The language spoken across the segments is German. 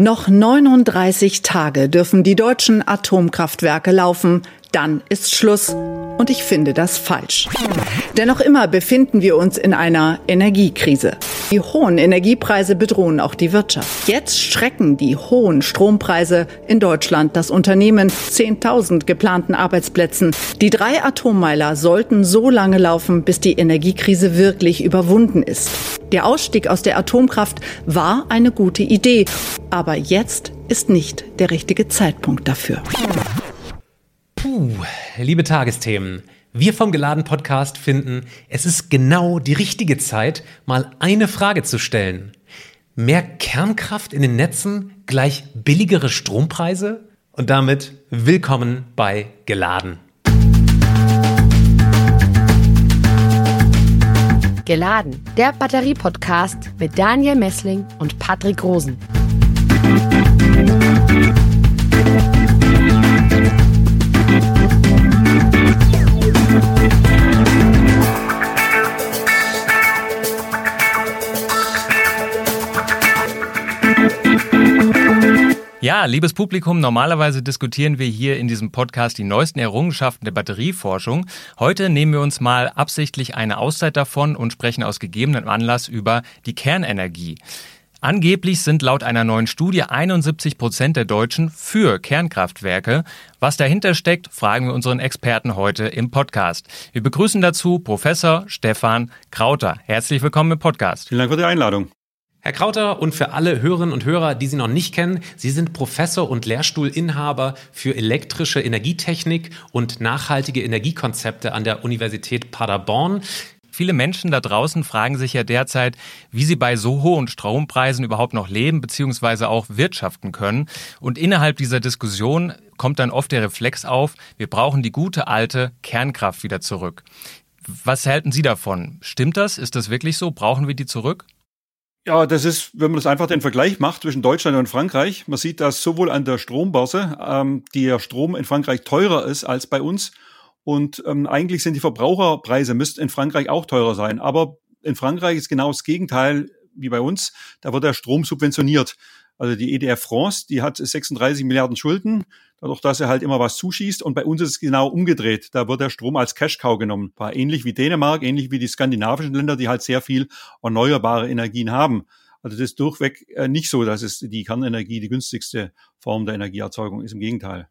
Noch 39 Tage dürfen die deutschen Atomkraftwerke laufen, dann ist Schluss. Und ich finde das falsch. Denn noch immer befinden wir uns in einer Energiekrise. Die hohen Energiepreise bedrohen auch die Wirtschaft. Jetzt schrecken die hohen Strompreise in Deutschland das Unternehmen 10.000 geplanten Arbeitsplätzen. Die drei Atommeiler sollten so lange laufen, bis die Energiekrise wirklich überwunden ist. Der Ausstieg aus der Atomkraft war eine gute Idee. Aber jetzt ist nicht der richtige Zeitpunkt dafür. Puh, liebe Tagesthemen. Wir vom Geladen Podcast finden, es ist genau die richtige Zeit, mal eine Frage zu stellen. Mehr Kernkraft in den Netzen gleich billigere Strompreise? Und damit willkommen bei Geladen. Geladen, der Batterie-Podcast mit Daniel Messling und Patrick Rosen. Ja, liebes Publikum, normalerweise diskutieren wir hier in diesem Podcast die neuesten Errungenschaften der Batterieforschung. Heute nehmen wir uns mal absichtlich eine Auszeit davon und sprechen aus gegebenem Anlass über die Kernenergie. Angeblich sind laut einer neuen Studie 71 Prozent der Deutschen für Kernkraftwerke. Was dahinter steckt, fragen wir unseren Experten heute im Podcast. Wir begrüßen dazu Professor Stefan Krauter. Herzlich willkommen im Podcast. Vielen Dank für die Einladung. Herr Krauter und für alle Hörerinnen und Hörer, die Sie noch nicht kennen, Sie sind Professor und Lehrstuhlinhaber für elektrische Energietechnik und nachhaltige Energiekonzepte an der Universität Paderborn. Viele Menschen da draußen fragen sich ja derzeit, wie sie bei so hohen Strompreisen überhaupt noch leben bzw. auch wirtschaften können. Und innerhalb dieser Diskussion kommt dann oft der Reflex auf, wir brauchen die gute alte Kernkraft wieder zurück. Was halten Sie davon? Stimmt das? Ist das wirklich so? Brauchen wir die zurück? Ja, das ist, wenn man das einfach den Vergleich macht zwischen Deutschland und Frankreich, man sieht, dass sowohl an der Strombörse ähm, der Strom in Frankreich teurer ist als bei uns. Und ähm, eigentlich sind die Verbraucherpreise müssten in Frankreich auch teurer sein. Aber in Frankreich ist genau das Gegenteil wie bei uns. Da wird der Strom subventioniert. Also die EDF France, die hat 36 Milliarden Schulden, dadurch, dass er halt immer was zuschießt. Und bei uns ist es genau umgedreht. Da wird der Strom als Cash-Cow genommen. War ähnlich wie Dänemark, ähnlich wie die skandinavischen Länder, die halt sehr viel erneuerbare Energien haben. Also das ist durchweg äh, nicht so, dass es die Kernenergie die günstigste Form der Energieerzeugung ist. Im Gegenteil.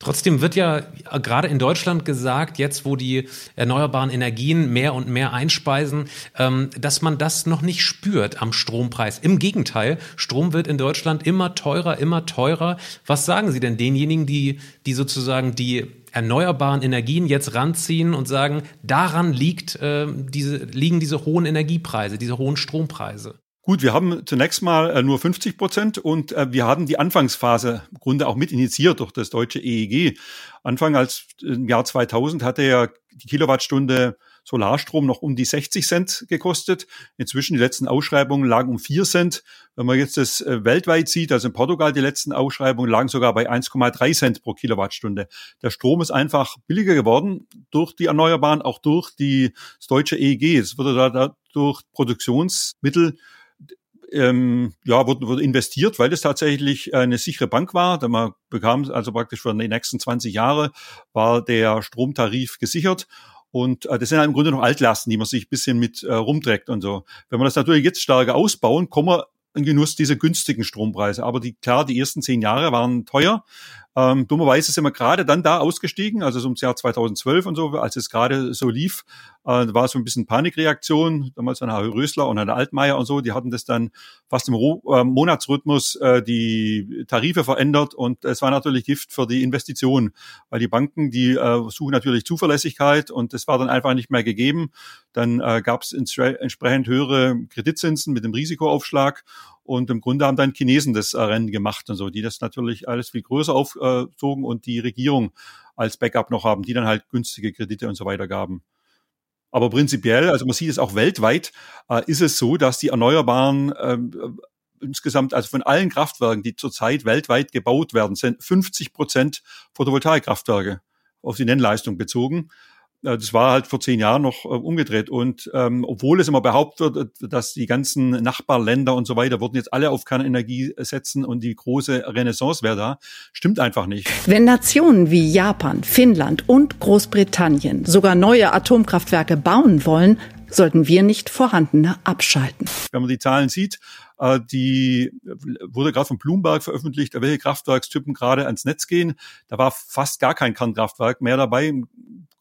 Trotzdem wird ja gerade in Deutschland gesagt, jetzt wo die erneuerbaren Energien mehr und mehr einspeisen, ähm, dass man das noch nicht spürt am Strompreis. Im Gegenteil, Strom wird in Deutschland immer teurer, immer teurer. Was sagen Sie denn denjenigen, die, die sozusagen die erneuerbaren Energien jetzt ranziehen und sagen, daran liegt, äh, diese, liegen diese hohen Energiepreise, diese hohen Strompreise? Gut, wir haben zunächst mal äh, nur 50 Prozent und äh, wir haben die Anfangsphase im Grunde auch mit initiiert durch das deutsche EEG. Anfang als im Jahr 2000 hatte ja die Kilowattstunde Solarstrom noch um die 60 Cent gekostet. Inzwischen die letzten Ausschreibungen lagen um 4 Cent. Wenn man jetzt das äh, weltweit sieht, also in Portugal die letzten Ausschreibungen lagen sogar bei 1,3 Cent pro Kilowattstunde. Der Strom ist einfach billiger geworden durch die Erneuerbaren, auch durch die, das deutsche EEG. Es wurde da, durch Produktionsmittel ähm, ja, wurde, wurde investiert, weil es tatsächlich eine sichere Bank war. Da man bekam also praktisch für die nächsten 20 Jahre war der Stromtarif gesichert. Und äh, das sind halt im Grunde noch Altlasten, die man sich bisschen mit äh, rumträgt und so. Wenn wir das natürlich jetzt stärker ausbauen, kommen wir in Genuss dieser günstigen Strompreise. Aber die, klar, die ersten zehn Jahre waren teuer. Ähm, dummerweise sind wir gerade dann da ausgestiegen, also so ums Jahr 2012 und so, als es gerade so lief, äh, war so ein bisschen Panikreaktion. Damals waren Herr Rösler und Herr Altmaier und so, die hatten das dann fast im Ro äh, Monatsrhythmus äh, die Tarife verändert und es war natürlich Gift für die Investitionen, weil die Banken, die äh, suchen natürlich Zuverlässigkeit und das war dann einfach nicht mehr gegeben. Dann äh, gab es entsprechend höhere Kreditzinsen mit dem Risikoaufschlag und im Grunde haben dann Chinesen das äh, Rennen gemacht und so, die das natürlich alles viel größer aufzogen und die Regierung als Backup noch haben, die dann halt günstige Kredite und so weiter gaben. Aber prinzipiell, also man sieht es auch weltweit, äh, ist es so, dass die Erneuerbaren ähm, äh, insgesamt, also von allen Kraftwerken, die zurzeit weltweit gebaut werden, sind 50 Prozent Photovoltaikkraftwerke auf die Nennleistung bezogen. Äh, das war halt vor zehn Jahren noch äh, umgedreht. Und ähm, obwohl es immer behauptet wird, dass die ganzen Nachbarländer und so weiter würden jetzt alle auf Kernenergie setzen und die große Renaissance wäre da, stimmt einfach nicht. Wenn Nationen wie Japan, Finnland und Großbritannien sogar neue Atomkraftwerke bauen wollen, sollten wir nicht vorhandene abschalten. Wenn man die Zahlen sieht, äh, die wurde gerade von Bloomberg veröffentlicht, welche Kraftwerkstypen gerade ans Netz gehen. Da war fast gar kein Kernkraftwerk mehr dabei.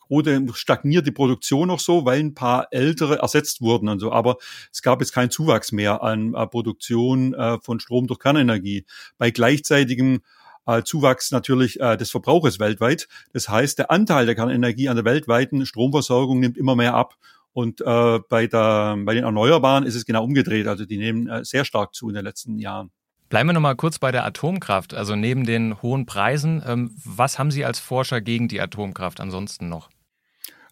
Rode stagniert die Produktion noch so, weil ein paar ältere ersetzt wurden und so. Aber es gab jetzt keinen Zuwachs mehr an äh, Produktion äh, von Strom durch Kernenergie. Bei gleichzeitigem äh, Zuwachs natürlich des Verbrauches weltweit. Das heißt, der Anteil der Kernenergie an der weltweiten Stromversorgung nimmt immer mehr ab. Und bei, der, bei den Erneuerbaren ist es genau umgedreht. Also die nehmen sehr stark zu in den letzten Jahren. Bleiben wir noch mal kurz bei der Atomkraft. Also neben den hohen Preisen, ähm, was haben Sie als Forscher gegen die Atomkraft ansonsten noch?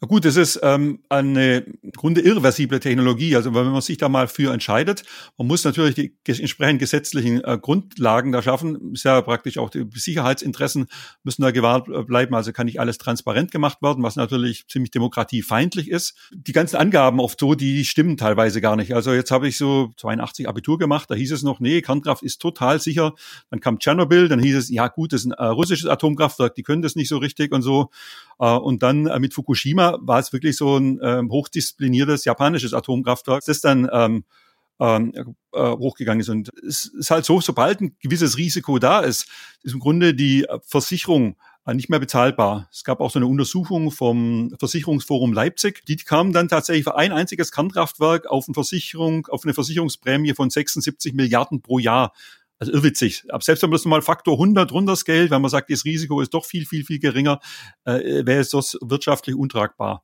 Gut, es ist ähm, eine Grunde irreversible Technologie. Also wenn man sich da mal für entscheidet, man muss natürlich die entsprechenden gesetzlichen äh, Grundlagen da schaffen. Ist ja praktisch auch die Sicherheitsinteressen müssen da gewahrt bleiben. Also kann nicht alles transparent gemacht werden, was natürlich ziemlich demokratiefeindlich ist. Die ganzen Angaben oft so, die stimmen teilweise gar nicht. Also jetzt habe ich so 82 Abitur gemacht, da hieß es noch, nee, Kernkraft ist total sicher. Dann kam Tschernobyl, dann hieß es, ja gut, das ist ein äh, russisches Atomkraftwerk, die können das nicht so richtig und so. Äh, und dann äh, mit Fukushima war es wirklich so ein ähm, hochdiszipliniertes japanisches Atomkraftwerk, das dann ähm, ähm, äh, hochgegangen ist. Und es ist halt so, sobald ein gewisses Risiko da ist, ist im Grunde die Versicherung nicht mehr bezahlbar. Es gab auch so eine Untersuchung vom Versicherungsforum Leipzig. Die kam dann tatsächlich für ein einziges Kernkraftwerk auf eine Versicherung, auf eine Versicherungsprämie von 76 Milliarden pro Jahr. Also irrwitzig. Aber selbst wenn man das mal Faktor 100 runterscale, wenn man sagt, das Risiko ist doch viel, viel, viel geringer, äh, wäre es das wirtschaftlich untragbar.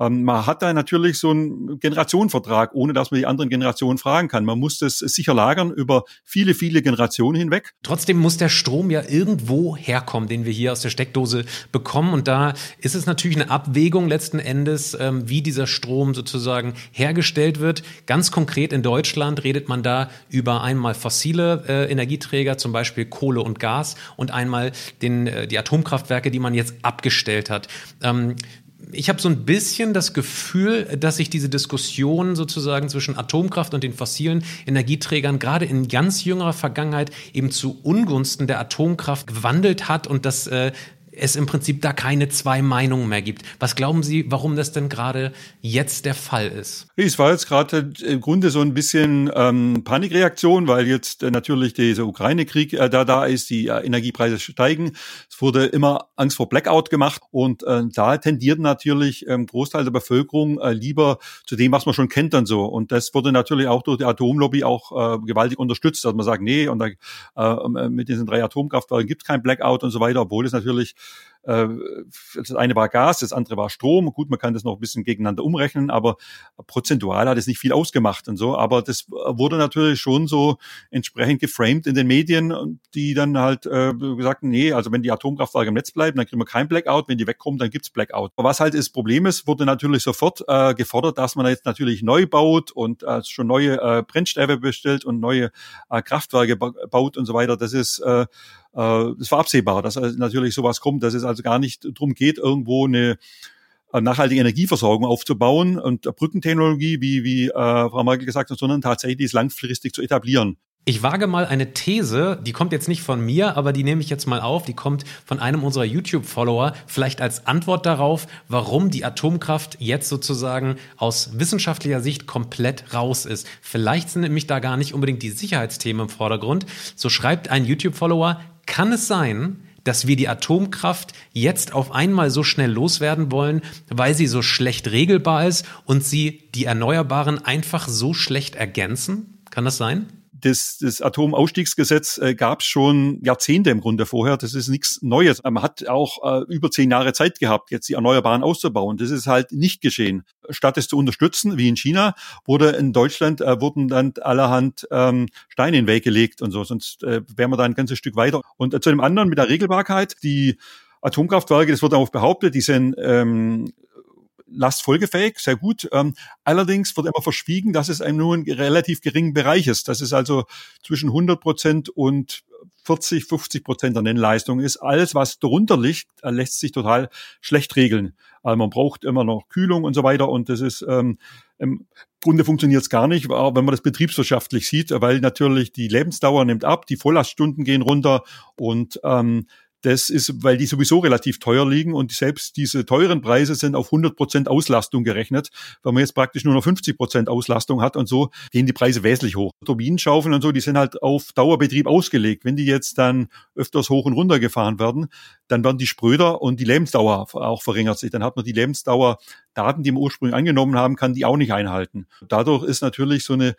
Ähm, man hat da natürlich so einen Generationenvertrag, ohne dass man die anderen Generationen fragen kann. Man muss das sicher lagern über viele, viele Generationen hinweg. Trotzdem muss der Strom ja irgendwo herkommen, den wir hier aus der Steckdose bekommen. Und da ist es natürlich eine Abwägung letzten Endes, ähm, wie dieser Strom sozusagen hergestellt wird. Ganz konkret in Deutschland redet man da über einmal fossile äh, Energieträger, zum Beispiel Kohle und Gas, und einmal den, äh, die Atomkraftwerke, die man jetzt abgestellt hat. Ähm, ich habe so ein bisschen das Gefühl, dass sich diese Diskussion sozusagen zwischen Atomkraft und den fossilen Energieträgern gerade in ganz jüngerer Vergangenheit eben zu Ungunsten der Atomkraft gewandelt hat und dass äh, es im Prinzip da keine zwei Meinungen mehr gibt. Was glauben Sie, warum das denn gerade jetzt der Fall ist? Es war jetzt gerade im Grunde so ein bisschen ähm, Panikreaktion, weil jetzt äh, natürlich dieser Ukraine-Krieg äh, da da ist, die äh, Energiepreise steigen. Es wurde immer Angst vor Blackout gemacht und äh, da tendiert natürlich ähm, Großteil der Bevölkerung äh, lieber zu dem, was man schon kennt und so. Und das wurde natürlich auch durch die Atomlobby auch äh, gewaltig unterstützt, dass man sagt, nee, und da, mit diesen drei Atomkraftwerken gibt es kein Blackout und so weiter, obwohl es natürlich das eine war Gas, das andere war Strom. Gut, man kann das noch ein bisschen gegeneinander umrechnen, aber prozentual hat es nicht viel ausgemacht und so. Aber das wurde natürlich schon so entsprechend geframed in den Medien, die dann halt äh, gesagt nee, also wenn die Atomkraftwerke im Netz bleiben, dann kriegen wir kein Blackout. Wenn die wegkommen, dann gibt's Blackout. Aber was halt das Problem ist, wurde natürlich sofort äh, gefordert, dass man jetzt natürlich neu baut und äh, schon neue äh, Brennstäbe bestellt und neue äh, Kraftwerke baut und so weiter. Das ist äh, äh, es war absehbar, dass natürlich sowas kommt, dass es also gar nicht darum geht, irgendwo eine nachhaltige Energieversorgung aufzubauen und Brückentechnologie, wie, wie äh, Frau Merkel gesagt hat, sondern tatsächlich es langfristig zu etablieren. Ich wage mal eine These, die kommt jetzt nicht von mir, aber die nehme ich jetzt mal auf, die kommt von einem unserer YouTube-Follower, vielleicht als Antwort darauf, warum die Atomkraft jetzt sozusagen aus wissenschaftlicher Sicht komplett raus ist. Vielleicht sind nämlich da gar nicht unbedingt die Sicherheitsthemen im Vordergrund. So schreibt ein YouTube-Follower, kann es sein, dass wir die Atomkraft jetzt auf einmal so schnell loswerden wollen, weil sie so schlecht regelbar ist und sie die Erneuerbaren einfach so schlecht ergänzen? Kann das sein? Das, das Atomausstiegsgesetz äh, gab es schon Jahrzehnte im Grunde vorher. Das ist nichts Neues. Man hat auch äh, über zehn Jahre Zeit gehabt, jetzt die Erneuerbaren auszubauen. Das ist halt nicht geschehen. Statt es zu unterstützen, wie in China, wurde in Deutschland äh, wurden dann allerhand ähm, Steine in den Weg gelegt und so. Sonst äh, wären wir da ein ganzes Stück weiter. Und äh, zu dem anderen mit der Regelbarkeit, die Atomkraftwerke, das wird auch behauptet, die sind ähm, lastfolgefähig, sehr gut. Ähm, allerdings wird immer verschwiegen, dass es ein nur ein relativ geringen Bereich ist. Das ist also zwischen 100 Prozent und 40, 50 Prozent der Nennleistung ist. Alles, was darunter liegt, äh, lässt sich total schlecht regeln. Also man braucht immer noch Kühlung und so weiter und das ist ähm, im Grunde funktioniert es gar nicht, wenn man das betriebswirtschaftlich sieht, weil natürlich die Lebensdauer nimmt ab, die Volllaststunden gehen runter und ähm, das ist, weil die sowieso relativ teuer liegen und selbst diese teuren Preise sind auf 100 Prozent Auslastung gerechnet, weil man jetzt praktisch nur noch 50 Prozent Auslastung hat und so gehen die Preise wesentlich hoch. Turbinenschaufeln und so, die sind halt auf Dauerbetrieb ausgelegt. Wenn die jetzt dann öfters hoch und runter gefahren werden, dann werden die spröder und die Lebensdauer auch verringert sich. Dann hat man die Lebensdauer Daten, die man ursprünglich angenommen haben, kann die auch nicht einhalten. Dadurch ist natürlich so eine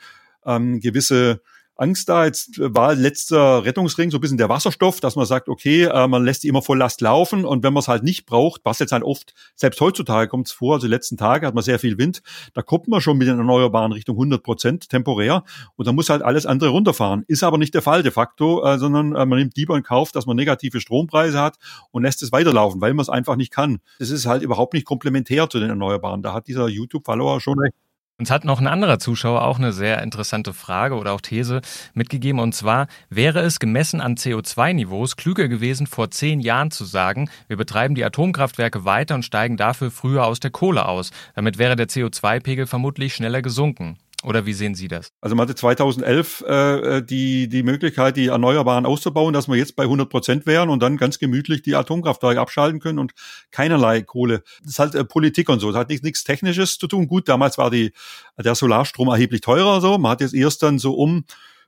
ähm, gewisse Angst da. Jetzt war letzter Rettungsring so ein bisschen der Wasserstoff, dass man sagt, okay, äh, man lässt die immer voll Last laufen und wenn man es halt nicht braucht, was jetzt halt oft, selbst heutzutage kommt es vor, also die letzten Tage hat man sehr viel Wind, da kommt man schon mit den Erneuerbaren Richtung 100 Prozent temporär und dann muss halt alles andere runterfahren. Ist aber nicht der Fall de facto, äh, sondern äh, man nimmt lieber in Kauf, dass man negative Strompreise hat und lässt es weiterlaufen, weil man es einfach nicht kann. Das ist halt überhaupt nicht komplementär zu den Erneuerbaren. Da hat dieser YouTube-Follower schon recht. Uns hat noch ein anderer Zuschauer auch eine sehr interessante Frage oder auch These mitgegeben. Und zwar, wäre es gemessen an CO2-Niveaus klüger gewesen, vor zehn Jahren zu sagen, wir betreiben die Atomkraftwerke weiter und steigen dafür früher aus der Kohle aus. Damit wäre der CO2-Pegel vermutlich schneller gesunken. Oder wie sehen Sie das? Also man hatte 2011 äh, die, die Möglichkeit, die Erneuerbaren auszubauen, dass wir jetzt bei 100 Prozent wären und dann ganz gemütlich die Atomkraftwerke abschalten können und keinerlei Kohle. Das ist halt äh, Politik und so. Das hat nichts, nichts Technisches zu tun. Gut, damals war die, der Solarstrom erheblich teurer so. Man hat jetzt erst dann so um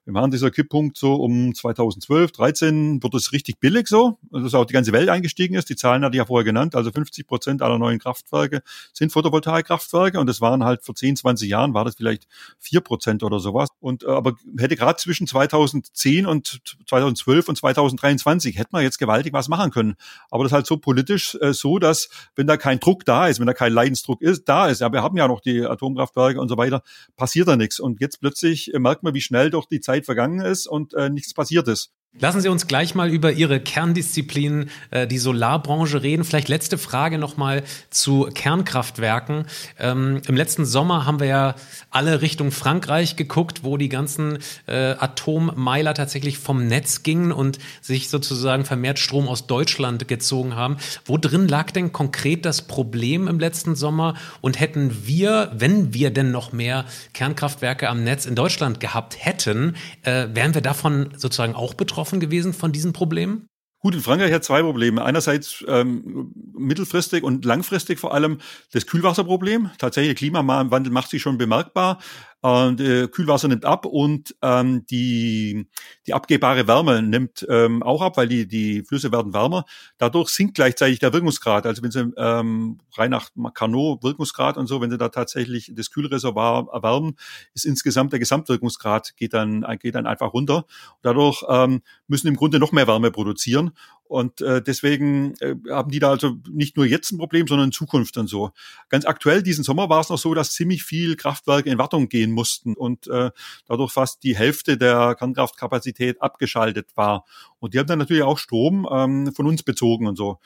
wir machen dieser Kipppunkt so um 2012, 13 wird es richtig billig so, dass auch die ganze Welt eingestiegen ist. Die Zahlen hatte ich ja vorher genannt. Also 50 Prozent aller neuen Kraftwerke sind Photovoltaikkraftwerke und das waren halt vor 10, 20 Jahren war das vielleicht vier Prozent oder sowas. Und äh, aber hätte gerade zwischen 2010 und 2012 und 2023 hätte man jetzt gewaltig was machen können. Aber das ist halt so politisch äh, so, dass wenn da kein Druck da ist, wenn da kein Leidensdruck ist, da ist, ja, wir haben ja noch die Atomkraftwerke und so weiter, passiert da nichts. Und jetzt plötzlich äh, merkt man, wie schnell durch die Zeit Zeit vergangen ist und äh, nichts passiert ist. Lassen Sie uns gleich mal über Ihre Kerndisziplin, äh, die Solarbranche, reden. Vielleicht letzte Frage nochmal zu Kernkraftwerken. Ähm, Im letzten Sommer haben wir ja alle Richtung Frankreich geguckt, wo die ganzen äh, Atommeiler tatsächlich vom Netz gingen und sich sozusagen vermehrt Strom aus Deutschland gezogen haben. Wo drin lag denn konkret das Problem im letzten Sommer? Und hätten wir, wenn wir denn noch mehr Kernkraftwerke am Netz in Deutschland gehabt hätten, äh, wären wir davon sozusagen auch betroffen? Betroffen gewesen von diesen Problemen? Gut, in Frankreich hat zwei Probleme. Einerseits ähm, mittelfristig und langfristig vor allem das Kühlwasserproblem. Tatsächlich, der Klimawandel macht sich schon bemerkbar. Und, äh, Kühlwasser nimmt ab und ähm, die, die abgehbare Wärme nimmt ähm, auch ab, weil die, die Flüsse werden wärmer. Dadurch sinkt gleichzeitig der Wirkungsgrad. Also wenn Sie ähm, rein nach Carnot Wirkungsgrad und so, wenn Sie da tatsächlich das Kühlreservoir erwärmen, ist insgesamt der Gesamtwirkungsgrad geht dann, geht dann einfach runter. dadurch ähm, müssen im Grunde noch mehr Wärme produzieren. Und äh, deswegen äh, haben die da also nicht nur jetzt ein Problem, sondern in Zukunft dann so. Ganz aktuell diesen Sommer war es noch so, dass ziemlich viel Kraftwerke in Wartung gehen mussten und äh, dadurch fast die Hälfte der Kernkraftkapazität abgeschaltet war. Und die haben dann natürlich auch Strom ähm, von uns bezogen und so.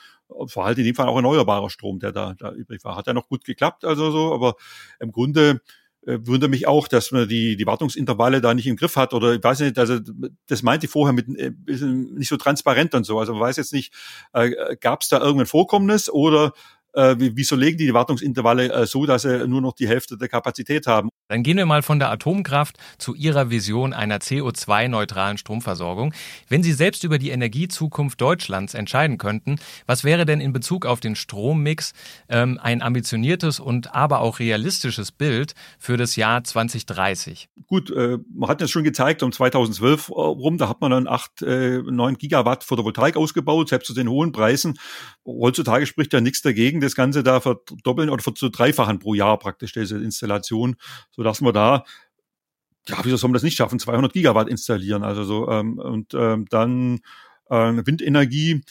Vor allem in dem Fall auch erneuerbarer Strom, der da, da übrig war. Hat ja noch gut geklappt, also so, aber im Grunde wundert mich auch, dass man die, die Wartungsintervalle da nicht im Griff hat oder ich weiß nicht, also das meinte ich vorher mit äh, nicht so transparent und so. Also man weiß jetzt nicht, äh, gab es da irgendein Vorkommnis oder äh, wieso legen die die Wartungsintervalle äh, so, dass sie nur noch die Hälfte der Kapazität haben? Dann gehen wir mal von der Atomkraft zu Ihrer Vision einer CO2-neutralen Stromversorgung. Wenn Sie selbst über die Energiezukunft Deutschlands entscheiden könnten, was wäre denn in Bezug auf den Strommix ähm, ein ambitioniertes und aber auch realistisches Bild für das Jahr 2030? Gut, äh, man hat das schon gezeigt, um 2012 rum, da hat man dann 8, äh, 9 Gigawatt Photovoltaik ausgebaut, selbst zu den hohen Preisen. Heutzutage spricht ja nichts dagegen, das Ganze da verdoppeln oder verdreifachen pro Jahr praktisch, diese Installation. So dass wir da ja, wieso soll man das nicht schaffen? 200 Gigawatt installieren, also so ähm, und ähm, dann äh, Windenergie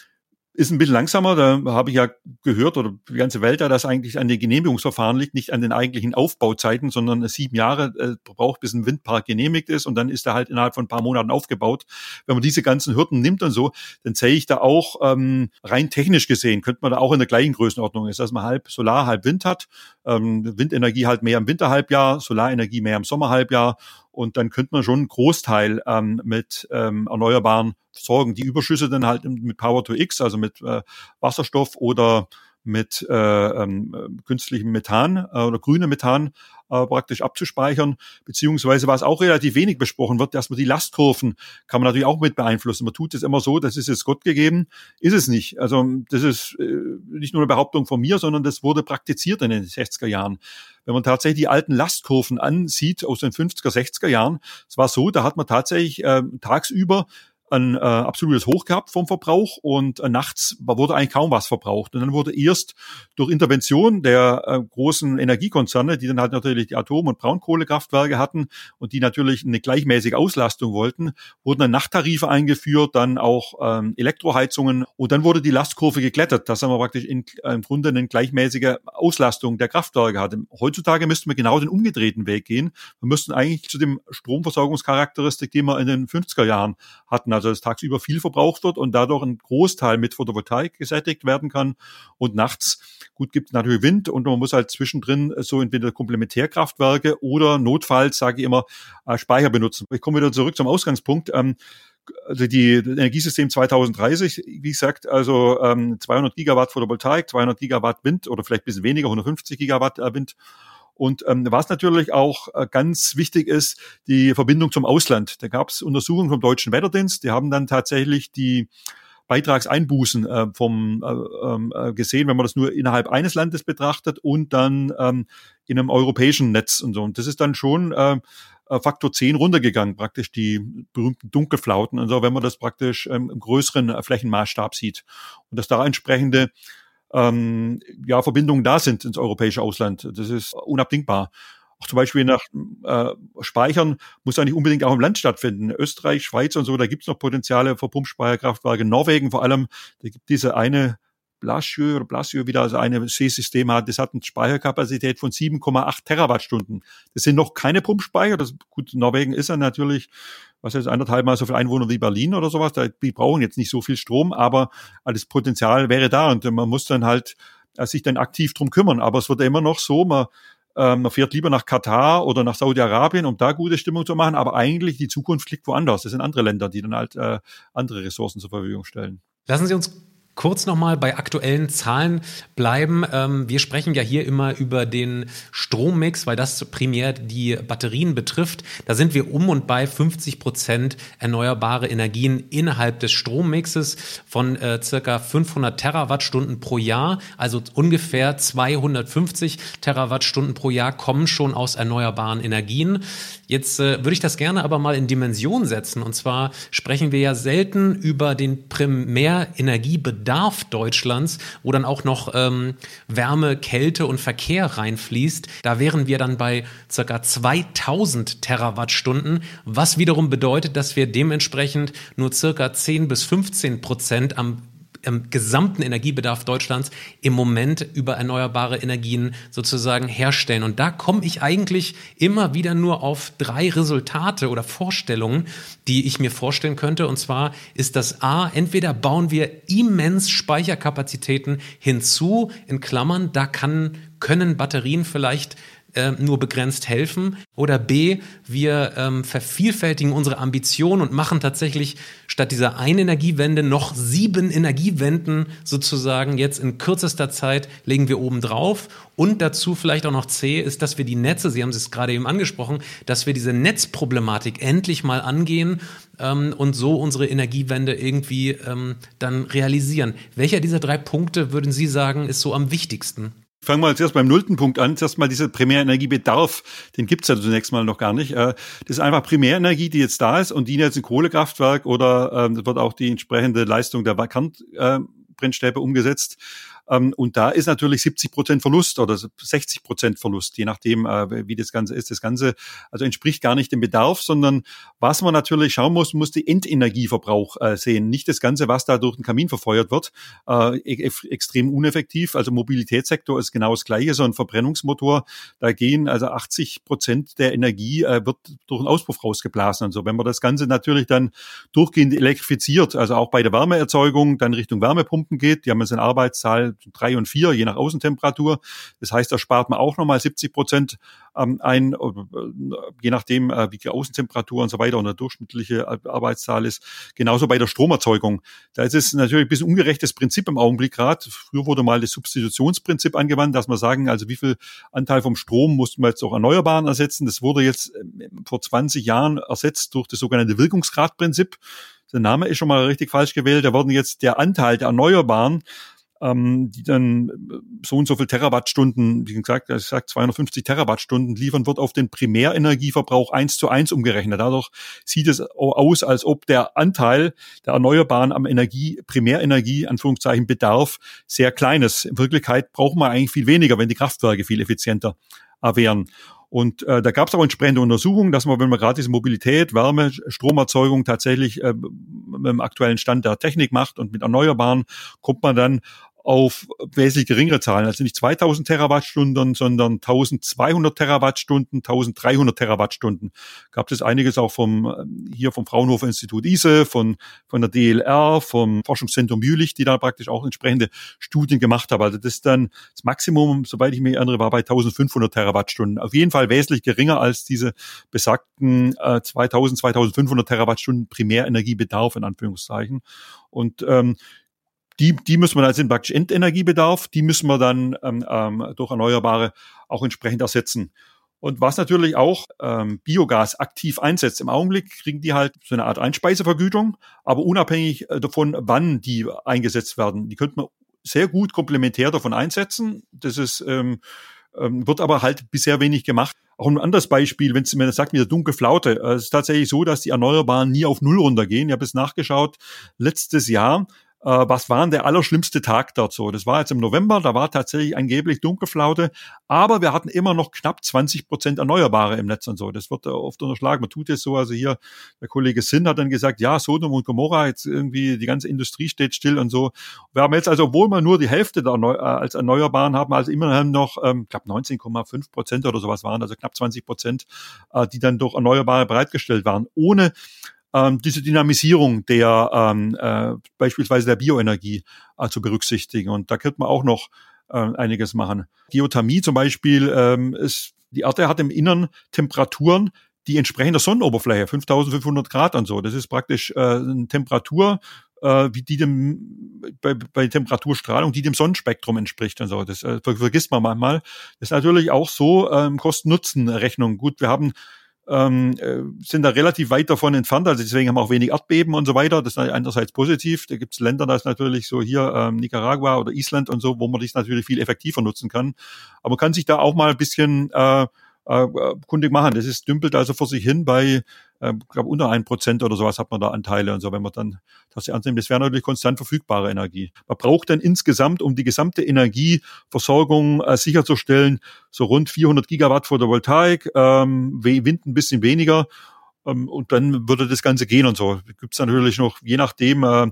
ist ein bisschen langsamer. Da habe ich ja gehört, oder die ganze Welt da, dass eigentlich an den Genehmigungsverfahren liegt, nicht an den eigentlichen Aufbauzeiten, sondern sieben Jahre äh, braucht, bis ein Windpark genehmigt ist und dann ist er halt innerhalb von ein paar Monaten aufgebaut. Wenn man diese ganzen Hürden nimmt und so, dann sehe ich da auch ähm, rein technisch gesehen, könnte man da auch in der gleichen Größenordnung ist, dass man halb Solar, halb Wind hat. Ähm, Windenergie halt mehr im Winterhalbjahr, Solarenergie mehr im Sommerhalbjahr Und dann könnte man schon einen Großteil ähm, mit ähm, Erneuerbaren versorgen. Die Überschüsse dann halt mit Power to X, also mit äh, Wasserstoff oder mit äh, ähm, künstlichem Methan äh, oder grünem Methan äh, praktisch abzuspeichern, beziehungsweise was auch relativ wenig besprochen wird, dass man die Lastkurven kann man natürlich auch mit beeinflussen. Man tut es immer so, das ist jetzt Gott gegeben, ist es nicht. Also das ist äh, nicht nur eine Behauptung von mir, sondern das wurde praktiziert in den 60er Jahren. Wenn man tatsächlich die alten Lastkurven ansieht aus den 50er, 60er Jahren, es war so, da hat man tatsächlich äh, tagsüber ein äh, absolutes Hoch gehabt vom Verbrauch und äh, nachts wurde eigentlich kaum was verbraucht. Und dann wurde erst durch Intervention der äh, großen Energiekonzerne, die dann halt natürlich die Atom- und Braunkohlekraftwerke hatten und die natürlich eine gleichmäßige Auslastung wollten, wurden dann Nachttarife eingeführt, dann auch ähm, Elektroheizungen und dann wurde die Lastkurve geglättet, dass man praktisch in, äh, im Grunde eine gleichmäßige Auslastung der Kraftwerke hatte. Heutzutage müssten wir genau den umgedrehten Weg gehen. Wir müssten eigentlich zu dem Stromversorgungscharakteristik, die wir in den 50er Jahren hatten, also dass tagsüber viel verbraucht wird und dadurch ein Großteil mit Photovoltaik gesättigt werden kann. Und nachts, gut, gibt es natürlich Wind und man muss halt zwischendrin so entweder Komplementärkraftwerke oder notfalls, sage ich immer, äh, Speicher benutzen. Ich komme wieder zurück zum Ausgangspunkt. Ähm, also die Energiesystem 2030, wie gesagt, also ähm, 200 Gigawatt Photovoltaik, 200 Gigawatt Wind oder vielleicht ein bisschen weniger, 150 Gigawatt äh, Wind und ähm, was natürlich auch äh, ganz wichtig ist, die Verbindung zum Ausland. Da gab es Untersuchungen vom Deutschen Wetterdienst, die haben dann tatsächlich die Beitragseinbußen äh, vom äh, ähm, äh, gesehen, wenn man das nur innerhalb eines Landes betrachtet und dann ähm, in einem europäischen Netz und so. Und das ist dann schon äh, äh Faktor 10 runtergegangen, praktisch die berühmten Dunkelflauten und so, wenn man das praktisch ähm, im größeren Flächenmaßstab sieht. Und das da entsprechende ähm, ja, Verbindungen da sind ins europäische Ausland. Das ist unabdingbar. Auch zum Beispiel nach äh, Speichern muss nicht unbedingt auch im Land stattfinden. Österreich, Schweiz und so, da gibt's noch Potenziale für Pumpspeicherkraftwerke. Norwegen vor allem, da gibt diese eine Blasio oder Blasio wieder also eine Seesystem hat, das hat eine Speicherkapazität von 7,8 Terawattstunden. Das sind noch keine Pumpspeicher. Das, gut, Norwegen ist ja natürlich, was jetzt anderthalb Mal so viel Einwohner wie Berlin oder sowas. Die brauchen jetzt nicht so viel Strom, aber das Potenzial wäre da und man muss dann halt äh, sich dann aktiv drum kümmern. Aber es wird immer noch so, man ähm, man fährt lieber nach Katar oder nach Saudi-Arabien, um da gute Stimmung zu machen, aber eigentlich die Zukunft liegt woanders. Das sind andere Länder, die dann halt äh, andere Ressourcen zur Verfügung stellen. Lassen Sie uns kurz nochmal bei aktuellen Zahlen bleiben. Ähm, wir sprechen ja hier immer über den Strommix, weil das primär die Batterien betrifft. Da sind wir um und bei 50 Prozent erneuerbare Energien innerhalb des Strommixes von äh, circa 500 Terawattstunden pro Jahr. Also ungefähr 250 Terawattstunden pro Jahr kommen schon aus erneuerbaren Energien. Jetzt äh, würde ich das gerne aber mal in Dimension setzen. Und zwar sprechen wir ja selten über den Primärenergiebedarf Deutschlands, wo dann auch noch ähm, Wärme, Kälte und Verkehr reinfließt. Da wären wir dann bei circa 2000 Terawattstunden, was wiederum bedeutet, dass wir dementsprechend nur circa 10 bis 15 Prozent am ähm, gesamten Energiebedarf Deutschlands im Moment über erneuerbare Energien sozusagen herstellen. Und da komme ich eigentlich immer wieder nur auf drei Resultate oder Vorstellungen, die ich mir vorstellen könnte. Und zwar ist das A, entweder bauen wir immens Speicherkapazitäten hinzu, in Klammern, da kann, können Batterien vielleicht äh, nur begrenzt helfen. Oder B, wir ähm, vervielfältigen unsere Ambitionen und machen tatsächlich statt dieser einen Energiewende noch sieben Energiewenden sozusagen jetzt in kürzester Zeit legen wir oben drauf. Und dazu vielleicht auch noch C ist, dass wir die Netze, Sie haben es gerade eben angesprochen, dass wir diese Netzproblematik endlich mal angehen ähm, und so unsere Energiewende irgendwie ähm, dann realisieren. Welcher dieser drei Punkte würden Sie sagen, ist so am wichtigsten? Fangen wir jetzt erst beim nullten Punkt an. Zuerst mal dieser Primärenergiebedarf, den gibt's ja zunächst mal noch gar nicht. Äh, das ist einfach Primärenergie, die jetzt da ist und die jetzt ein Kohlekraftwerk oder ähm, wird auch die entsprechende Leistung der Kernbrennstäbe umgesetzt. Ähm, und da ist natürlich 70 Prozent Verlust oder 60 Prozent Verlust, je nachdem, äh, wie das Ganze ist. Das Ganze also entspricht gar nicht dem Bedarf, sondern was man natürlich schauen muss, muss die Endenergieverbrauch äh, sehen. Nicht das Ganze, was da durch den Kamin verfeuert wird, äh, e extrem uneffektiv. Also Mobilitätssektor ist genau das Gleiche, so ein Verbrennungsmotor, da gehen also 80 Prozent der Energie wird durch den Auspuff rausgeblasen. Also wenn man das Ganze natürlich dann durchgehend elektrifiziert, also auch bei der Wärmeerzeugung dann Richtung Wärmepumpen geht, die haben jetzt eine Arbeitszahl drei und vier, je nach Außentemperatur. Das heißt, da spart man auch nochmal 70 Prozent ähm, ein, je nachdem, äh, wie die Außentemperatur und so weiter und der durchschnittliche Arbeitszahl ist. Genauso bei der Stromerzeugung. Da ist es natürlich ein bisschen ungerechtes Prinzip im Augenblick gerade. Früher wurde mal das Substitutionsprinzip angewandt, dass man sagen, also wie viel Anteil vom Strom mussten wir jetzt auch Erneuerbaren ersetzen. Das wurde jetzt ähm, vor 20 Jahren ersetzt durch das sogenannte Wirkungsgradprinzip. Der Name ist schon mal richtig falsch gewählt. Da werden jetzt der Anteil der Erneuerbaren ähm, die dann äh, so und so viel Terawattstunden, wie gesagt, ich sag 250 Terawattstunden liefern wird auf den Primärenergieverbrauch eins zu eins umgerechnet. Dadurch sieht es aus, als ob der Anteil der Erneuerbaren am Energie, Primärenergie, Anführungszeichen, Bedarf sehr klein ist. In Wirklichkeit brauchen wir eigentlich viel weniger, wenn die Kraftwerke viel effizienter wären. Und äh, da gab es auch entsprechende Untersuchungen, dass man, wenn man gerade diese Mobilität, Wärme, Stromerzeugung tatsächlich äh, mit dem aktuellen Stand der Technik macht und mit Erneuerbaren, kommt man dann auf wesentlich geringere Zahlen, also nicht 2000 Terawattstunden, sondern 1200 Terawattstunden, 1300 Terawattstunden. Gab es einiges auch vom, äh, hier vom Fraunhofer Institut ISE, von, von der DLR, vom Forschungszentrum Jülich, die da praktisch auch entsprechende Studien gemacht haben. Also das ist dann das Maximum, soweit ich mich erinnere, war bei 1500 Terawattstunden. Auf jeden Fall wesentlich geringer als diese besagten äh, 2000, 2500 Terawattstunden Primärenergiebedarf in Anführungszeichen. Und ähm, die, die müssen wir, dann sind praktisch Endenergiebedarf, die müssen wir dann ähm, ähm, durch Erneuerbare auch entsprechend ersetzen. Und was natürlich auch ähm, Biogas aktiv einsetzt. Im Augenblick kriegen die halt so eine Art Einspeisevergütung, aber unabhängig äh, davon, wann die eingesetzt werden. Die könnte man sehr gut komplementär davon einsetzen. Das ist, ähm, ähm, wird aber halt bisher wenig gemacht. Auch ein anderes Beispiel, wenn man sagt mit der dunkle Flaute, es ist tatsächlich so, dass die Erneuerbaren nie auf Null runtergehen. Ich habe es nachgeschaut, letztes Jahr was war denn der allerschlimmste Tag dazu? Das war jetzt im November, da war tatsächlich angeblich Dunkelflaute, aber wir hatten immer noch knapp 20 Prozent Erneuerbare im Netz und so. Das wird oft unterschlagen. Man tut es so, also hier, der Kollege Sinn hat dann gesagt, ja, Sodom und Gomorra, jetzt irgendwie die ganze Industrie steht still und so. Wir haben jetzt also, obwohl wir nur die Hälfte Erneu äh, als Erneuerbaren haben, also immerhin noch, ähm, ich glaube 19,5 Prozent oder sowas waren, also knapp 20 Prozent, äh, die dann durch Erneuerbare bereitgestellt waren, ohne ähm, diese Dynamisierung der ähm, äh, beispielsweise der Bioenergie äh, zu berücksichtigen. Und da könnte man auch noch äh, einiges machen. Geothermie zum Beispiel ähm, ist, die Erde hat im Innern Temperaturen, die entsprechen der Sonnenoberfläche, 5500 Grad und so. Das ist praktisch äh, eine Temperatur, äh, wie die dem bei, bei Temperaturstrahlung, die dem Sonnenspektrum entspricht und so. Das äh, vergisst man manchmal. Das ist natürlich auch so ähm, Kosten-Nutzen-Rechnung. Gut, wir haben ähm, äh, sind da relativ weit davon entfernt. Also deswegen haben wir auch wenig Erdbeben und so weiter. Das ist einerseits positiv. Da gibt es Länder, da ist natürlich so hier ähm, Nicaragua oder Island und so, wo man das natürlich viel effektiver nutzen kann. Aber man kann sich da auch mal ein bisschen äh, äh, kundig machen. Das ist dümpelt also vor sich hin bei, äh, glaube unter ein Prozent oder sowas hat man da Anteile und so. Wenn man dann das ernst nimmt, das wäre natürlich konstant verfügbare Energie. Man braucht dann insgesamt, um die gesamte Energieversorgung äh, sicherzustellen, so rund 400 Gigawatt Photovoltaik, ähm, Wind ein bisschen weniger ähm, und dann würde das Ganze gehen und so. Gibt es natürlich noch, je nachdem, äh,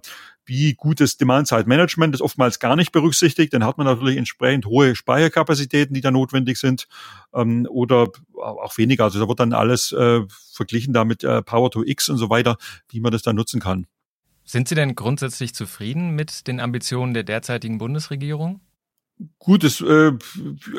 wie gutes Demand-Side-Management ist oftmals gar nicht berücksichtigt. Dann hat man natürlich entsprechend hohe Speicherkapazitäten, die da notwendig sind ähm, oder auch weniger. Also da wird dann alles äh, verglichen damit äh, Power to X und so weiter, wie man das dann nutzen kann. Sind Sie denn grundsätzlich zufrieden mit den Ambitionen der derzeitigen Bundesregierung? Gut, das, äh,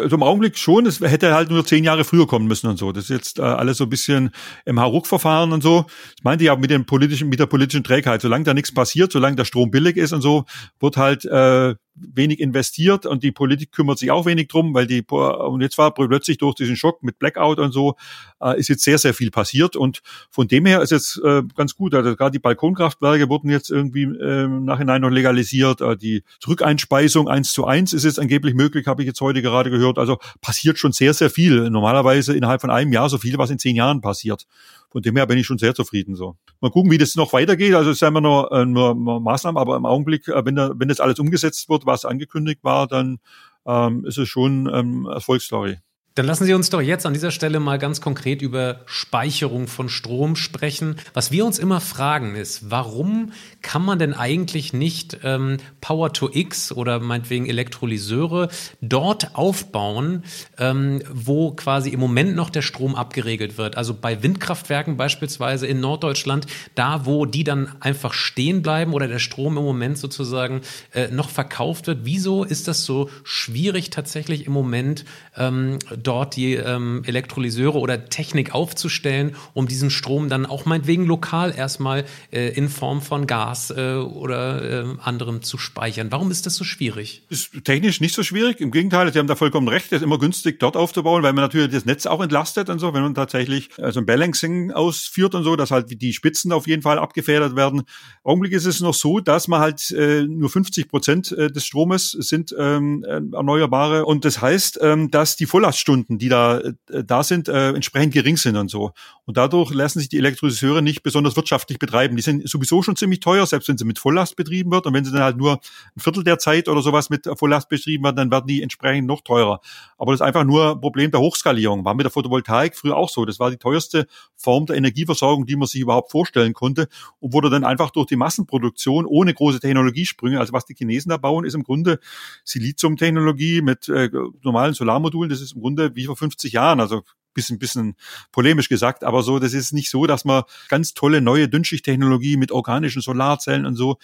also im Augenblick schon, es hätte halt nur zehn Jahre früher kommen müssen und so. Das ist jetzt äh, alles so ein bisschen im Hauruck-Verfahren und so. Ich meinte ja mit dem politischen, mit der politischen Trägheit. Solange da nichts passiert, solange der Strom billig ist und so, wird halt äh, wenig investiert und die Politik kümmert sich auch wenig drum, weil die und jetzt war plötzlich durch diesen Schock mit Blackout und so äh, ist jetzt sehr sehr viel passiert und von dem her ist jetzt äh, ganz gut. Also gerade die Balkonkraftwerke wurden jetzt irgendwie äh, im Nachhinein noch legalisiert. Äh, die Zurückeinspeisung eins zu eins ist jetzt angeblich möglich, habe ich jetzt heute gerade gehört. Also passiert schon sehr sehr viel. Normalerweise innerhalb von einem Jahr so viel, was in zehn Jahren passiert. Von dem her bin ich schon sehr zufrieden so. Mal gucken, wie das noch weitergeht. Also es ja immer nur, äh, nur Maßnahmen, aber im Augenblick, äh, wenn, da, wenn das alles umgesetzt wird, was angekündigt war, dann ähm, ist es schon ähm, Erfolgsstory. Dann lassen Sie uns doch jetzt an dieser Stelle mal ganz konkret über Speicherung von Strom sprechen. Was wir uns immer fragen ist, warum kann man denn eigentlich nicht ähm, Power to X oder meinetwegen Elektrolyseure dort aufbauen, ähm, wo quasi im Moment noch der Strom abgeregelt wird? Also bei Windkraftwerken beispielsweise in Norddeutschland, da wo die dann einfach stehen bleiben oder der Strom im Moment sozusagen äh, noch verkauft wird. Wieso ist das so schwierig tatsächlich im Moment? Ähm, dort die ähm, Elektrolyseure oder Technik aufzustellen, um diesen Strom dann auch meinetwegen lokal erstmal äh, in Form von Gas äh, oder äh, anderem zu speichern. Warum ist das so schwierig? Ist technisch nicht so schwierig. Im Gegenteil, Sie haben da vollkommen recht. Es ist immer günstig, dort aufzubauen, weil man natürlich das Netz auch entlastet und so, wenn man tatsächlich äh, so ein Balancing ausführt und so, dass halt die Spitzen auf jeden Fall abgefedert werden. Augenblick ist es noch so, dass man halt äh, nur 50 Prozent äh, des Stromes sind ähm, äh, erneuerbare und das heißt, ähm, dass die Volllaststunden, die da äh, da sind, äh, entsprechend gering sind und so. Und dadurch lassen sich die Elektrolyseure nicht besonders wirtschaftlich betreiben. Die sind sowieso schon ziemlich teuer, selbst wenn sie mit Volllast betrieben wird. Und wenn sie dann halt nur ein Viertel der Zeit oder sowas mit Volllast betrieben werden, dann werden die entsprechend noch teurer. Aber das ist einfach nur ein Problem der Hochskalierung. War mit der Photovoltaik früher auch so. Das war die teuerste Form der Energieversorgung, die man sich überhaupt vorstellen konnte und wurde dann einfach durch die Massenproduktion ohne große Technologiesprünge, also was die Chinesen da bauen, ist im Grunde Siliziumtechnologie mit äh, normalen Solarmodulen. Das ist im Grunde wie vor 50 Jahren. Also bisschen, bisschen polemisch gesagt, aber so, das ist nicht so, dass man ganz tolle neue Dünnschichttechnologie mit organischen Solarzellen und so,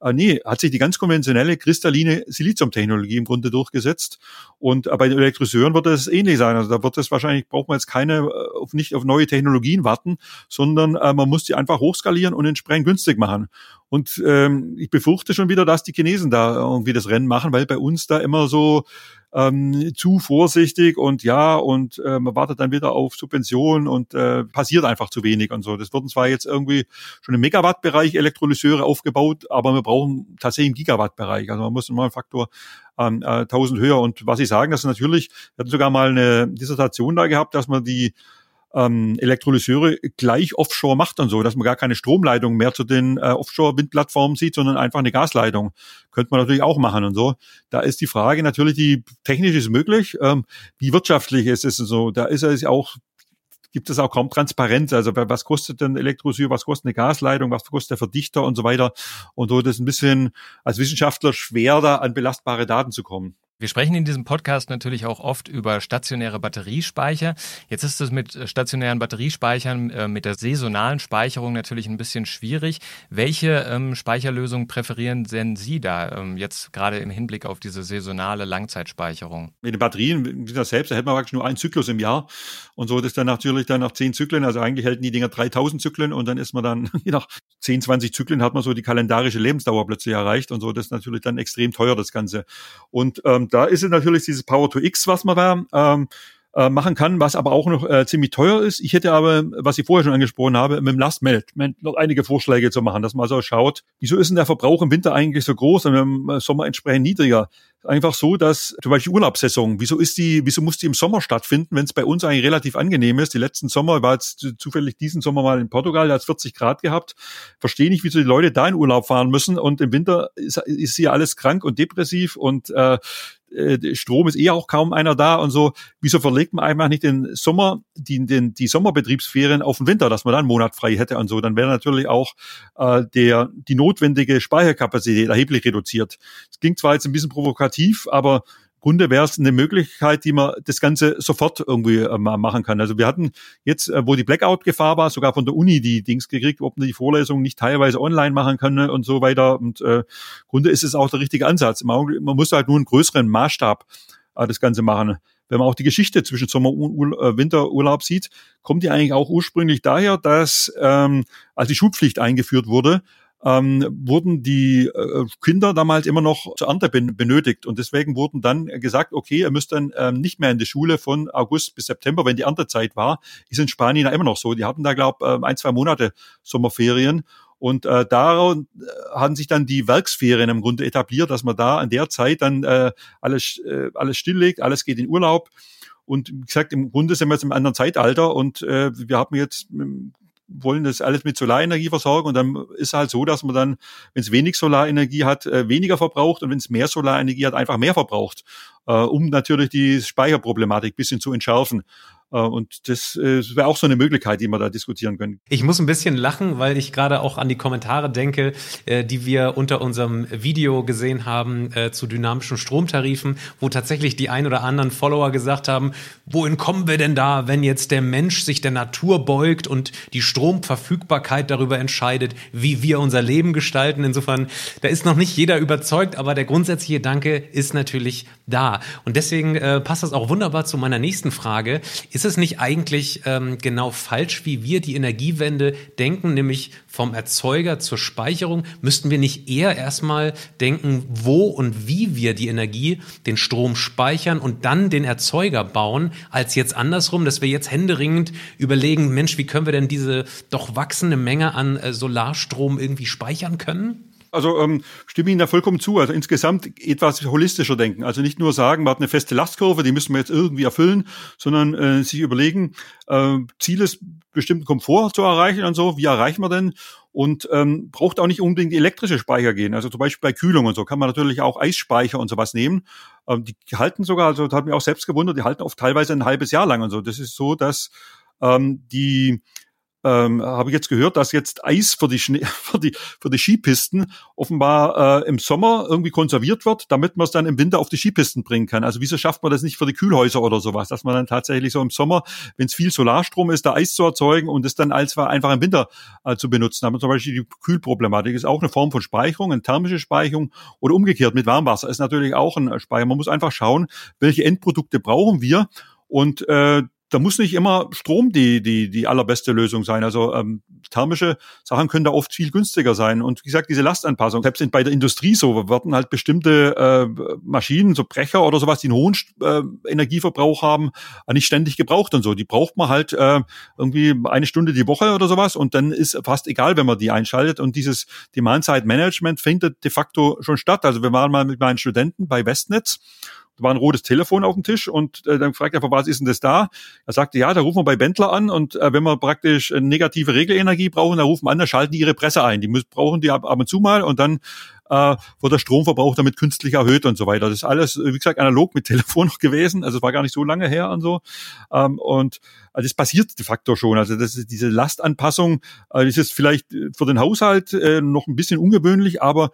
äh, nee, hat sich die ganz konventionelle kristalline Siliziumtechnologie im Grunde durchgesetzt und äh, bei den Elektroseuren wird es ähnlich sein, also da wird es wahrscheinlich, braucht man jetzt keine, äh, auf, nicht auf neue Technologien warten, sondern äh, man muss die einfach hochskalieren und entsprechend günstig machen und ähm, ich befürchte schon wieder, dass die Chinesen da irgendwie das Rennen machen, weil bei uns da immer so ähm, zu vorsichtig und ja, und äh, man wartet dann wieder auf Subventionen und äh, passiert einfach zu wenig und so. Das wurden zwar jetzt irgendwie schon im Megawattbereich Elektrolyseure aufgebaut, aber wir brauchen tatsächlich im Gigawattbereich. Also man muss mal einen Faktor ähm, äh, 1000 höher. Und was ich sagen, das ist natürlich, wir hatten sogar mal eine Dissertation da gehabt, dass man die ähm, Elektrolyseure gleich offshore macht und so, dass man gar keine Stromleitung mehr zu den äh, Offshore-Windplattformen sieht, sondern einfach eine Gasleitung. Könnte man natürlich auch machen und so. Da ist die Frage natürlich, die technisch ist möglich. Ähm, wie wirtschaftlich ist es und so? Da ist es auch gibt es auch kaum Transparenz. Also was kostet denn Elektrosyre, was kostet eine Gasleitung, was kostet der Verdichter und so weiter. Und so das ist ein bisschen als Wissenschaftler schwer, da an belastbare Daten zu kommen. Wir sprechen in diesem Podcast natürlich auch oft über stationäre Batteriespeicher. Jetzt ist es mit stationären Batteriespeichern, äh, mit der saisonalen Speicherung natürlich ein bisschen schwierig. Welche ähm, Speicherlösung präferieren denn Sie da ähm, jetzt gerade im Hinblick auf diese saisonale Langzeitspeicherung? Mit den Batterien, wie das selbst, da hält man praktisch nur einen Zyklus im Jahr. Und so ist dann natürlich dann nach zehn Zyklen, also eigentlich halten die Dinger 3000 Zyklen und dann ist man dann nach 10, 20 Zyklen hat man so die kalendarische Lebensdauer plötzlich erreicht und so. Das ist natürlich dann extrem teuer, das Ganze. Und ähm, da ist es natürlich dieses Power to X, was man da ähm, äh, machen kann, was aber auch noch äh, ziemlich teuer ist. Ich hätte aber, was ich vorher schon angesprochen habe, mit dem Last Management noch einige Vorschläge zu machen, dass man so schaut, wieso ist denn der Verbrauch im Winter eigentlich so groß und im Sommer entsprechend niedriger? Einfach so, dass zum Beispiel Urlaubssaison, wieso ist die, wieso muss die im Sommer stattfinden, wenn es bei uns eigentlich relativ angenehm ist? Die letzten Sommer war jetzt zufällig diesen Sommer mal in Portugal, da hat es 40 Grad gehabt. Verstehe nicht, wieso die Leute da in Urlaub fahren müssen und im Winter ist, ist hier alles krank und depressiv und äh, äh, Strom ist eh auch kaum einer da und so. Wieso verlegt man einfach nicht den Sommer, die, den, die Sommerbetriebsferien auf den Winter, dass man dann einen Monat frei hätte und so? Dann wäre natürlich auch äh, der, die notwendige Speicherkapazität erheblich reduziert. Es klingt zwar jetzt ein bisschen provokativ, aber Grunde wäre es eine Möglichkeit, die man das Ganze sofort irgendwie äh, machen kann. Also wir hatten jetzt, äh, wo die Blackout-Gefahr war, sogar von der Uni die Dings gekriegt, ob man die Vorlesungen nicht teilweise online machen kann und so weiter. Und äh, Grunde ist es auch der richtige Ansatz. Man, man muss halt nur einen größeren Maßstab äh, das Ganze machen. Wenn man auch die Geschichte zwischen Sommer- und äh, Winterurlaub sieht, kommt die eigentlich auch ursprünglich daher, dass ähm, als die Schulpflicht eingeführt wurde, ähm, wurden die äh, Kinder damals immer noch zur Ernte ben benötigt. Und deswegen wurden dann gesagt, okay, ihr müsst dann ähm, nicht mehr in die Schule von August bis September, wenn die Erntezeit war. Ist in Spanien ja immer noch so. Die hatten da, glaube äh, ein, zwei Monate Sommerferien. Und äh, daraus äh, haben sich dann die Werksferien im Grunde etabliert, dass man da an der Zeit dann äh, alles, äh, alles stilllegt, alles geht in Urlaub. Und wie gesagt, im Grunde sind wir jetzt im anderen Zeitalter und äh, wir haben jetzt wollen das alles mit Solarenergie versorgen und dann ist halt so, dass man dann, wenn es wenig Solarenergie hat, äh, weniger verbraucht und wenn es mehr Solarenergie hat, einfach mehr verbraucht, äh, um natürlich die Speicherproblematik bisschen zu entschärfen. Äh, und das, äh, das wäre auch so eine Möglichkeit, die wir da diskutieren können. Ich muss ein bisschen lachen, weil ich gerade auch an die Kommentare denke, äh, die wir unter unserem Video gesehen haben zu dynamischen Stromtarifen, wo tatsächlich die ein oder anderen Follower gesagt haben, wohin kommen wir denn da, wenn jetzt der Mensch sich der Natur beugt und die Stromverfügbarkeit darüber entscheidet, wie wir unser Leben gestalten. Insofern, da ist noch nicht jeder überzeugt, aber der grundsätzliche Gedanke ist natürlich da. Und deswegen äh, passt das auch wunderbar zu meiner nächsten Frage. Ist es nicht eigentlich ähm, genau falsch, wie wir die Energiewende denken, nämlich vom Erzeuger zur Speicherung? Müssten wir nicht eher erstmal denken, wo und wie wir die Energie, den Strom speichern und dann den Erzeuger bauen, als jetzt andersrum, dass wir jetzt händeringend überlegen, Mensch, wie können wir denn diese doch wachsende Menge an äh, Solarstrom irgendwie speichern können? Also ähm, stimme Ihnen da vollkommen zu. Also insgesamt etwas holistischer denken. Also nicht nur sagen, man hat eine feste Lastkurve, die müssen wir jetzt irgendwie erfüllen, sondern äh, sich überlegen, äh, Ziel ist, bestimmten Komfort zu erreichen und so. Wie erreichen wir denn? Und ähm, braucht auch nicht unbedingt elektrische Speicher gehen. Also zum Beispiel bei Kühlung und so kann man natürlich auch Eisspeicher und sowas nehmen. Ähm, die halten sogar, also das hat mich auch selbst gewundert, die halten oft teilweise ein halbes Jahr lang und so. Das ist so, dass ähm, die ähm, habe ich jetzt gehört, dass jetzt Eis für die, Schnee, für die, für die Skipisten offenbar äh, im Sommer irgendwie konserviert wird, damit man es dann im Winter auf die Skipisten bringen kann. Also wieso schafft man das nicht für die Kühlhäuser oder sowas, dass man dann tatsächlich so im Sommer, wenn es viel Solarstrom ist, da Eis zu erzeugen und es dann als einfach im Winter äh, zu benutzen. Aber zum Beispiel die Kühlproblematik ist auch eine Form von Speicherung, eine thermische Speicherung oder umgekehrt mit Warmwasser ist natürlich auch ein Speicher. Man muss einfach schauen, welche Endprodukte brauchen wir und äh, da muss nicht immer Strom die, die, die allerbeste Lösung sein. Also ähm, thermische Sachen können da oft viel günstiger sein. Und wie gesagt, diese Lastanpassung, selbst bei der Industrie so, werden halt bestimmte äh, Maschinen, so Brecher oder sowas, die einen hohen äh, Energieverbrauch haben, äh, nicht ständig gebraucht und so. Die braucht man halt äh, irgendwie eine Stunde die Woche oder sowas und dann ist fast egal, wenn man die einschaltet. Und dieses Demand-Side-Management findet de facto schon statt. Also wir waren mal mit meinen Studenten bei Westnetz war ein rotes Telefon auf dem Tisch und äh, dann fragt er, was ist denn das da? Er sagte, ja, da rufen wir bei Bentler an und äh, wenn wir praktisch äh, negative Regelenergie brauchen, dann rufen wir an, dann schalten die ihre Presse ein. Die müssen, brauchen die ab, ab und zu mal und dann äh, wird der Stromverbrauch damit künstlich erhöht und so weiter. Das ist alles, wie gesagt, analog mit Telefon noch gewesen. Also es war gar nicht so lange her und so. Ähm, und also das passiert de facto schon. Also das ist diese Lastanpassung, äh, das ist vielleicht für den Haushalt äh, noch ein bisschen ungewöhnlich, aber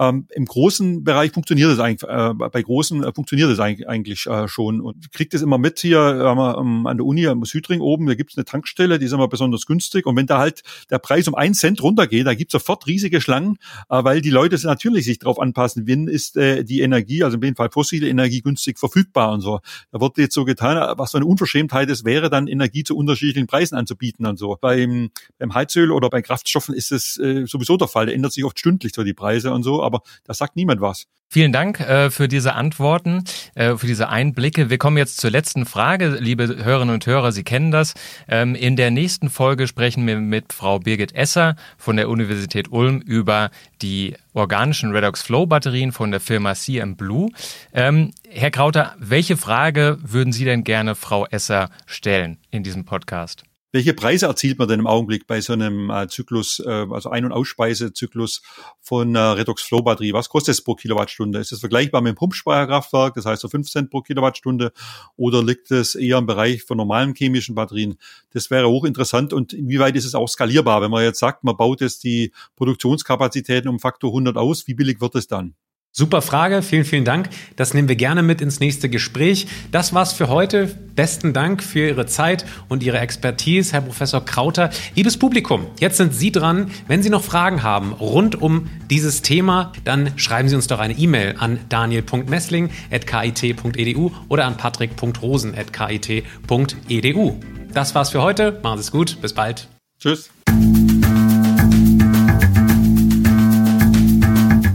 ähm, Im großen Bereich funktioniert es eigentlich, äh, bei großen äh, funktioniert es eigentlich, äh, schon. Und kriegt es immer mit hier ähm, an der Uni am Südring oben, da gibt es eine Tankstelle, die ist immer besonders günstig. Und wenn da halt der Preis um einen Cent runtergeht, da gibt es sofort riesige Schlangen, äh, weil die Leute natürlich sich darauf anpassen, wenn ist äh, die Energie, also in dem Fall fossile Energie, günstig verfügbar und so. Da wird jetzt so getan, was so eine Unverschämtheit ist, wäre dann Energie zu unterschiedlichen Preisen anzubieten und so. Beim, beim Heizöl oder bei Kraftstoffen ist es äh, sowieso der Fall. Da ändert sich oft stündlich so die Preise und so aber da sagt niemand was. Vielen Dank äh, für diese Antworten, äh, für diese Einblicke. Wir kommen jetzt zur letzten Frage, liebe Hörerinnen und Hörer, Sie kennen das. Ähm, in der nächsten Folge sprechen wir mit Frau Birgit Esser von der Universität Ulm über die organischen Redox Flow Batterien von der Firma CM Blue. Ähm, Herr Krauter, welche Frage würden Sie denn gerne Frau Esser stellen in diesem Podcast? Welche Preise erzielt man denn im Augenblick bei so einem äh, Zyklus, äh, also Ein- und Ausspeisezyklus von äh, Redox Flow Batterie? Was kostet es pro Kilowattstunde? Ist es vergleichbar mit einem Pumpspeicherkraftwerk, das heißt so 5 Cent pro Kilowattstunde, oder liegt es eher im Bereich von normalen chemischen Batterien? Das wäre hochinteressant und inwieweit ist es auch skalierbar? Wenn man jetzt sagt, man baut jetzt die Produktionskapazitäten um Faktor 100 aus, wie billig wird es dann? Super Frage, vielen, vielen Dank. Das nehmen wir gerne mit ins nächste Gespräch. Das war's für heute. Besten Dank für Ihre Zeit und Ihre Expertise, Herr Professor Krauter. Liebes Publikum, jetzt sind Sie dran. Wenn Sie noch Fragen haben rund um dieses Thema, dann schreiben Sie uns doch eine E-Mail an daniel.messling.kit.edu oder an patrick.rosen.kit.edu. Das war's für heute. Machen Sie es gut. Bis bald. Tschüss.